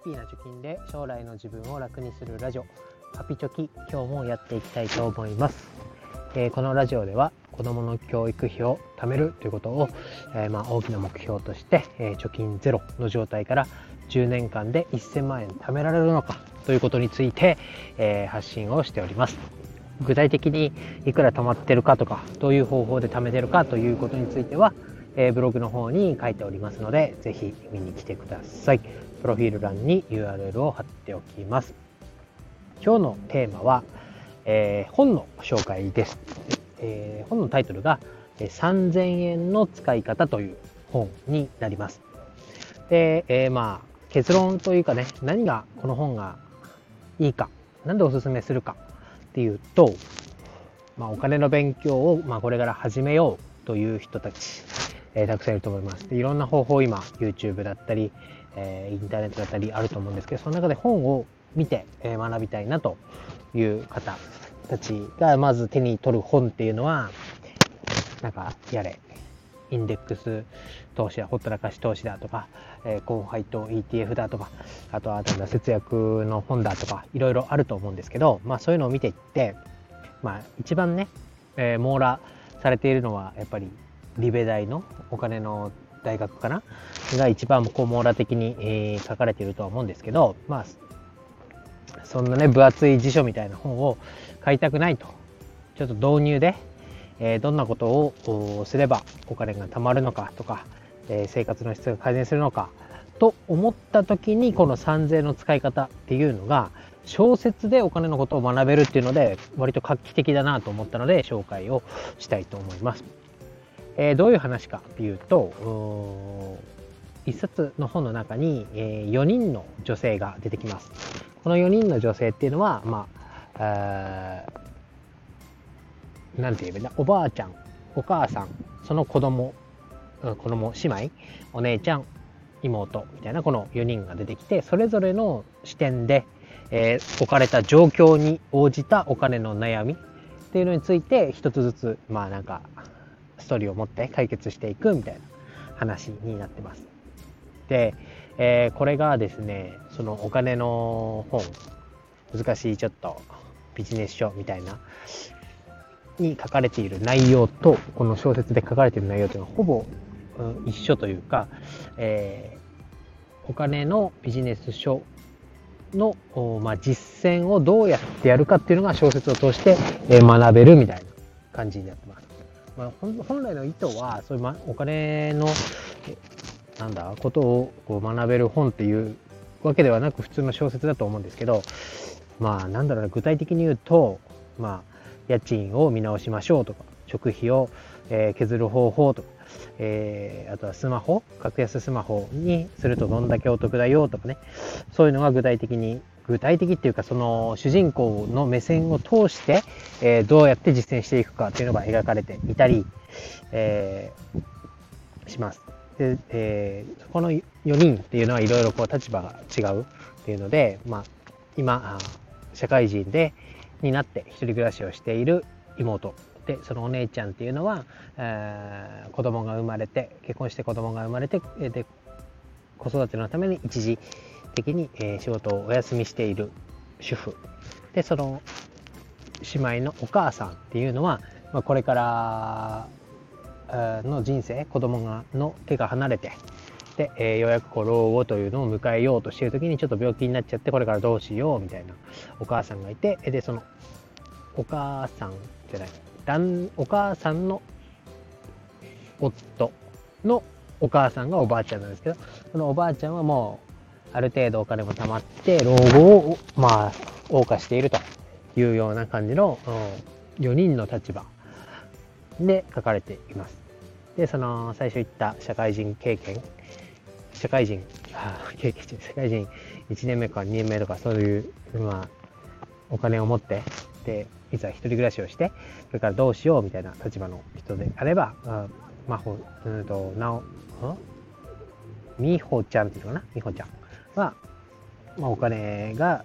ッピーな貯金で将来の自分を楽にするラジオ。ハピチョキ今日もやっていきたいと思います、えー、このラジオでは子どもの教育費を貯めるということを、えー、まあ、大きな目標として、えー、貯金ゼロの状態から10年間で1000万円貯められるのかということについて、え発信をしております。具体的にいくら貯まってるかとかどういう方法で貯めてるかということについてはえブログの方に書いておりますので、ぜひ見に来てください。プロフィール欄に URL を貼っておきます。今日のテーマは、えー、本の紹介です。えー、本のタイトルが、3000円の使い方という本になります。で、えー、まあ、結論というかね、何がこの本がいいか、何でおすすめするかっていうと、まあ、お金の勉強を、まあ、これから始めようという人たち、えー、たくさんいると思います。でいろんな方法今 YouTube だったり、え、インターネットだったりあると思うんですけどその中で本を見て、え、学びたいなという方たちがまず手に取る本っていうのはなんかやれインデックス投資だほったらかし投資だとか、えー、コンファイト ETF だとかあとはなんだ節約の本だとかいろいろあると思うんですけど、まあ、そういうのを見ていってまあ一番ね、えー、網羅されているのはやっぱりリベ大のお金の大学かな？が一番こう網羅的に、えー、書かれているとは思うんですけど、まあ、そんなね、分厚い辞書みたいな本を買いたくないと。ちょっと導入で、えー、どんなことをすればお金が貯まるのかとか、えー、生活の質が改善するのかと思った時にこの3000の使い方っていうのが小説でお金のことを学べるっていうので割と画期的だなと思ったので紹介をしたいと思います。えー、どういう話かっていうと、一冊の本の中に、えー、4人の女性が出てきます。この4人の女性っていうのは、まあ、なんて言えばいいんだ、おばあちゃん、お母さん、その子供、子供、姉妹、お姉ちゃん、妹みたいなこの4人が出てきて、それぞれの視点で、えー、置かれた状況に応じたお金の悩みっていうのについて一つずつ、まあなんかストーリーを持って解決していくみたいな話になってます。で、えー、これがですね、そのお金の本、難しいちょっとビジネス書みたいな、に書かれている内容と、この小説で書かれている内容というのはほぼ、うん、一緒というか、えー、お金のビジネス書の、まあ、実践をどうやってやるかっていうのが小説を通して、え、学べるみたいな感じになってます。まあ、本来の意図はそういう、ま、お金のなんだことをこう学べる本っていうわけではなく普通の小説だと思うんですけどまあなんだろうな具体的に言うとまあ家賃を見直しましょうとか食費を、えー、削る方法とか、えー、あとはスマホ格安スマホにするとどんだけお得だよとかねそういうのが具体的に具体的っていうかその主人公の目線を通して、えー、どうやって実践していくかっていうのが描かれていたり、えー、します。で、えー、この4人っていうのはいろいろこう立場が違うっていうので、まあ、今社会人でになって一人暮らしをしている妹でそのお姉ちゃんっていうのは、えー、子供が生まれて結婚して子供が生まれてで子育てのために一時的に、えー、仕事をお休みしている主婦。でその姉妹のお母さんっていうのは、まあ、これからの人生子供がの手が離れてで、えー、ようやくこう老後というのを迎えようとしている時にちょっと病気になっちゃってこれからどうしようみたいなお母さんがいてでそのお母さんじゃないお母さんの夫のお母さんがおばあちゃんなんですけどそのおばあちゃんはもうある程度お金も貯まって、老後を、まあ、謳歌しているというような感じの、4人の立場で書かれています。で、その、最初言った社会人経験、社会人、あ経験社会人1年目か2年目とか、そういう、まあ、お金を持って、で、いざ一人暮らしをして、それからどうしようみたいな立場の人であれば、まほ、うんと、なお、ん？みほちゃんっていうのかな？みほちゃん。は、まあ、お金が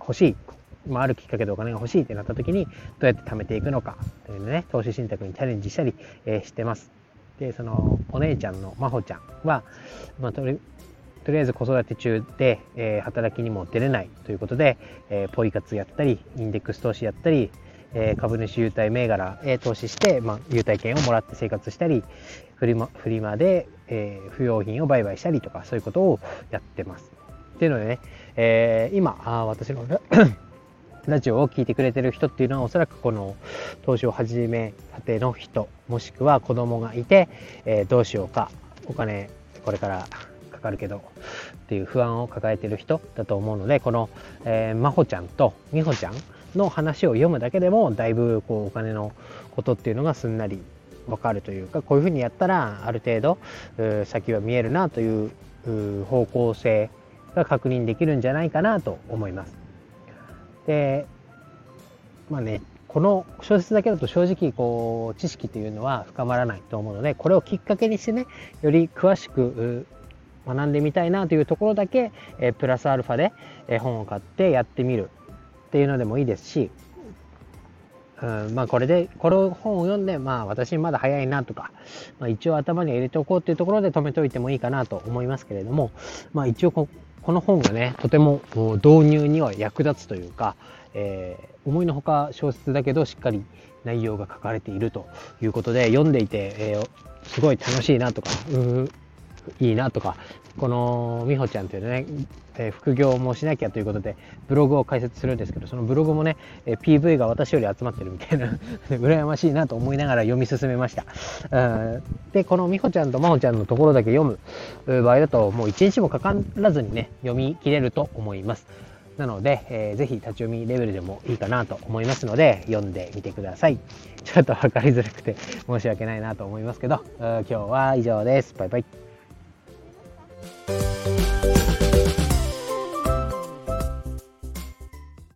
欲しい、まあ、あるきっかけでお金が欲しいってなった時にどうやって貯めていくのかというね投資信託にチャレンジしたり、えー、してます。でそのお姉ちゃんの真帆ちゃんは、まあ、とりとりあえず子育て中で、えー、働きにも出れないということで、えー、ポイ活やったり、インデックス投資やったり、えー、株主優待銘柄へ投資して、まあ、優待券をもらって生活したり、フリマフリマで、えー、不用品を売買したりとか、そういうことをやってます。っていうのでね、えー、今、あ私の ラジオを聴いてくれてる人っていうのはおそらくこの投資を始めたての人もしくは子供がいて、えー、どうしようかお金これからかかるけどっていう不安を抱えてる人だと思うのでこの、えー、真帆ちゃんと美穂ちゃんの話を読むだけでもだいぶこうお金のことっていうのがすんなりわかるというかこういうふうにやったらある程度先は見えるなという方向性が確認できるんじゃないかなと思います。でまあねこの小説だけだと正直こう知識というのは深まらないと思うのでこれをきっかけにしてねより詳しく学んでみたいなというところだけ、えプラスアルファで、え本を買ってやってみるっていうのでもいいですし、うん、まあこれでこの本を読んでまあ私まだ早いなとか、まあ、一応頭に入れておこうっていうところで止めておいてもいいかなと思いますけれどもまあ一応ここの本がねとても導入には役立つというか、えー、思いのほか小説だけどしっかり内容が書かれているということで読んでいて、えー、すごい楽しいなとかいいなとかこの美穂ちゃんというね、えー、副業もしなきゃということでブログを開設するんですけどそのブログもね、えー、PV が私より集まってるみたいな 羨ましいなと思いながら読み進めましたでこの美穂ちゃんと真帆ちゃんのところだけ読む場合だともう一日もかからずにね読み切れると思いますなので、えー、ぜひ立ち読みレベルでもいいかなと思いますので、読んでみてください。ちょっと分かりづらくて申し訳ないなと思いますけど、今日は以上です。バイバイ。